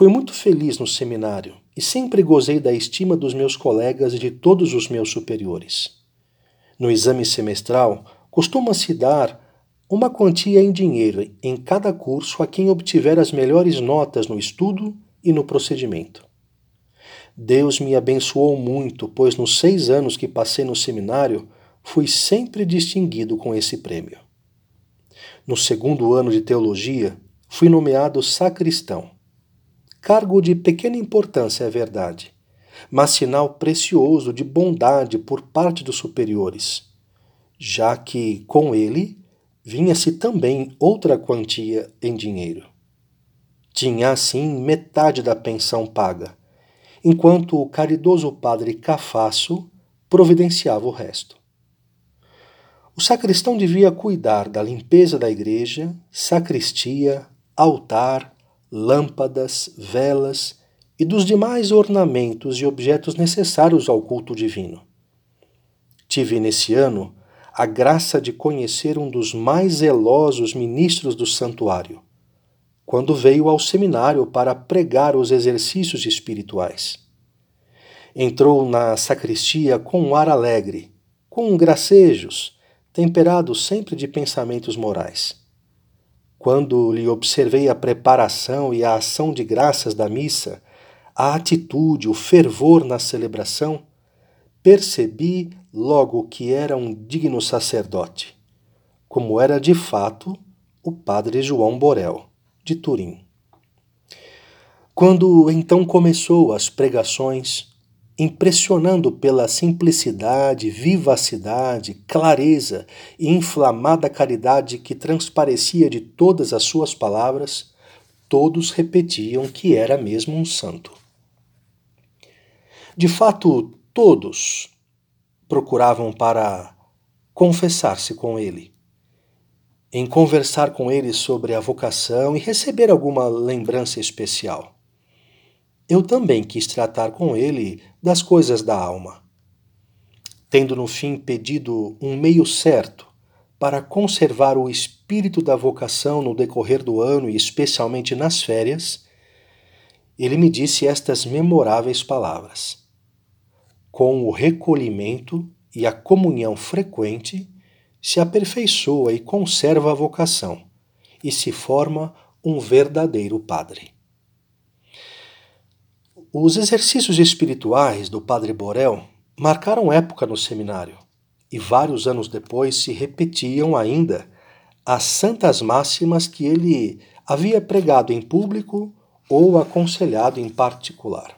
Fui muito feliz no seminário e sempre gozei da estima dos meus colegas e de todos os meus superiores. No exame semestral, costuma-se dar uma quantia em dinheiro em cada curso a quem obtiver as melhores notas no estudo e no procedimento. Deus me abençoou muito, pois nos seis anos que passei no seminário, fui sempre distinguido com esse prêmio. No segundo ano de teologia, fui nomeado sacristão. Cargo de pequena importância, é verdade, mas sinal precioso de bondade por parte dos superiores, já que com ele vinha-se também outra quantia em dinheiro. Tinha assim metade da pensão paga, enquanto o caridoso padre Cafasso providenciava o resto. O sacristão devia cuidar da limpeza da igreja, sacristia, altar, lâmpadas, velas e dos demais ornamentos e objetos necessários ao culto divino. Tive nesse ano a graça de conhecer um dos mais zelosos ministros do santuário, quando veio ao seminário para pregar os exercícios espirituais. Entrou na sacristia com um ar alegre, com gracejos, temperado sempre de pensamentos morais. Quando lhe observei a preparação e a ação de graças da missa, a atitude, o fervor na celebração, percebi logo que era um digno sacerdote, como era de fato o padre João Borel, de Turim. Quando então começou as pregações, impressionando pela simplicidade, vivacidade, clareza e inflamada caridade que transparecia de todas as suas palavras, todos repetiam que era mesmo um santo. De fato, todos procuravam para confessar-se com ele, em conversar com ele sobre a vocação e receber alguma lembrança especial eu também quis tratar com ele das coisas da alma. Tendo no fim pedido um meio certo para conservar o espírito da vocação no decorrer do ano e especialmente nas férias, ele me disse estas memoráveis palavras: Com o recolhimento e a comunhão frequente, se aperfeiçoa e conserva a vocação e se forma um verdadeiro padre. Os exercícios espirituais do Padre Borel marcaram época no seminário e vários anos depois se repetiam ainda as santas máximas que ele havia pregado em público ou aconselhado em particular.